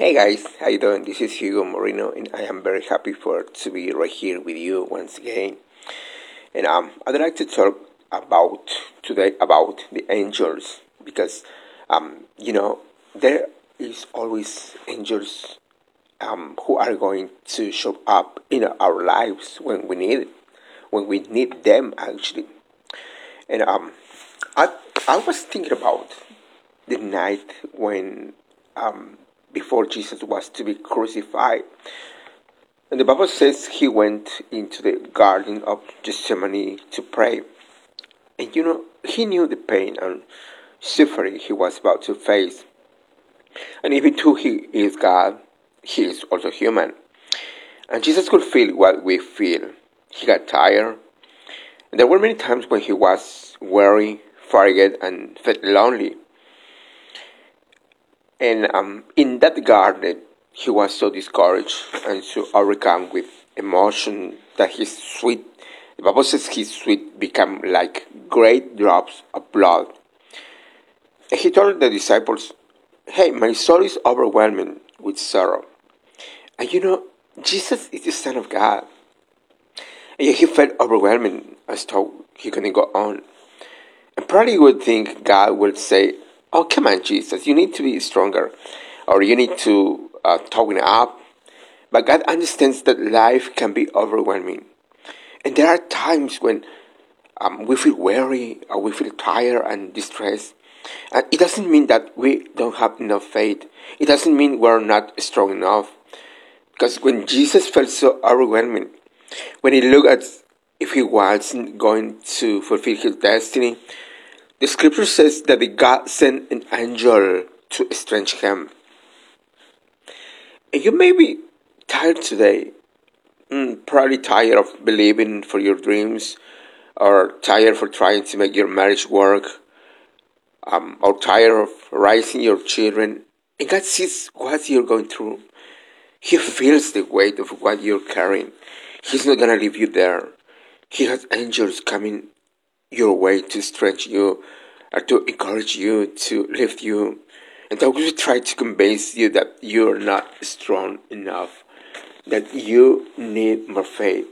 Hey guys, how you doing? This is Hugo Moreno, and I am very happy for to be right here with you once again. And um, I'd like to talk about today about the angels because um, you know there is always angels um, who are going to show up in our lives when we need it, when we need them actually. And um, I I was thinking about the night when um, before Jesus was to be crucified. And the Bible says he went into the Garden of Gethsemane to pray. And you know, he knew the pain and suffering he was about to face. And even though he is God, he is also human. And Jesus could feel what we feel. He got tired. And there were many times when he was weary, forget, and felt lonely. And um, in that garden, he was so discouraged and so overcome with emotion that his sweat, the Bible says his sweat became like great drops of blood. He told the disciples, Hey, my soul is overwhelming with sorrow. And you know, Jesus is the Son of God. And yet he felt overwhelming as though he couldn't go on. And probably would think God would say, oh, come on, Jesus, you need to be stronger, or you need to uh, toughen up. But God understands that life can be overwhelming. And there are times when um, we feel weary or we feel tired and distressed. And it doesn't mean that we don't have enough faith. It doesn't mean we're not strong enough. Because when Jesus felt so overwhelming, when he looked at if he wasn't going to fulfill his destiny, the scripture says that the God sent an angel to estrange him. And you may be tired today, mm, probably tired of believing for your dreams, or tired for trying to make your marriage work, um, or tired of raising your children. And God sees what you're going through. He feels the weight of what you're carrying. He's not gonna leave you there. He has angels coming your way to stretch you, or to encourage you, to lift you, and will try to convince you that you're not strong enough, that you need more faith.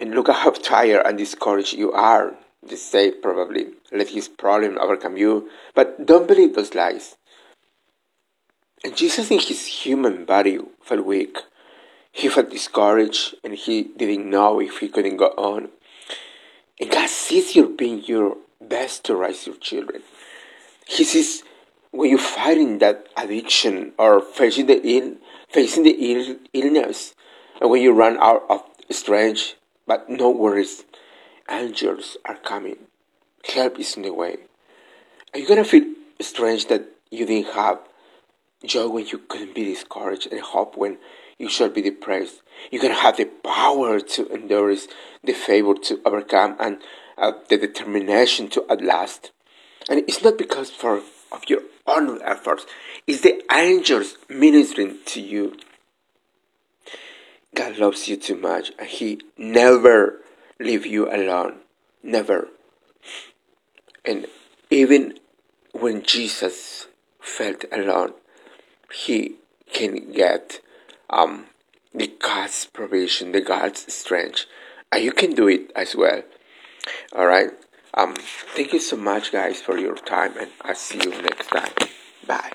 And look at how tired and discouraged you are. They say probably, let his problem overcome you. But don't believe those lies. And Jesus in his human body felt weak. He felt discouraged and he didn't know if he couldn't go on. And God sees you being your best to raise your children. He sees when you're fighting that addiction or facing the ill, facing the Ill, illness, and when you run out of strength, but no worries, angels are coming. Help is in the way. Are you gonna feel strange that you didn't have joy when you couldn't be discouraged and hope when you should be depressed? You're gonna have the power to endure, the favor to overcome, and uh, the determination to at last. And it's not because for of your own efforts; it's the angels ministering to you. God loves you too much, and He never leave you alone. Never. And even when Jesus felt alone, he can get um, the God's provision, the God's strength, and you can do it as well. All right. Um, thank you so much, guys, for your time, and I'll see you next time. Bye.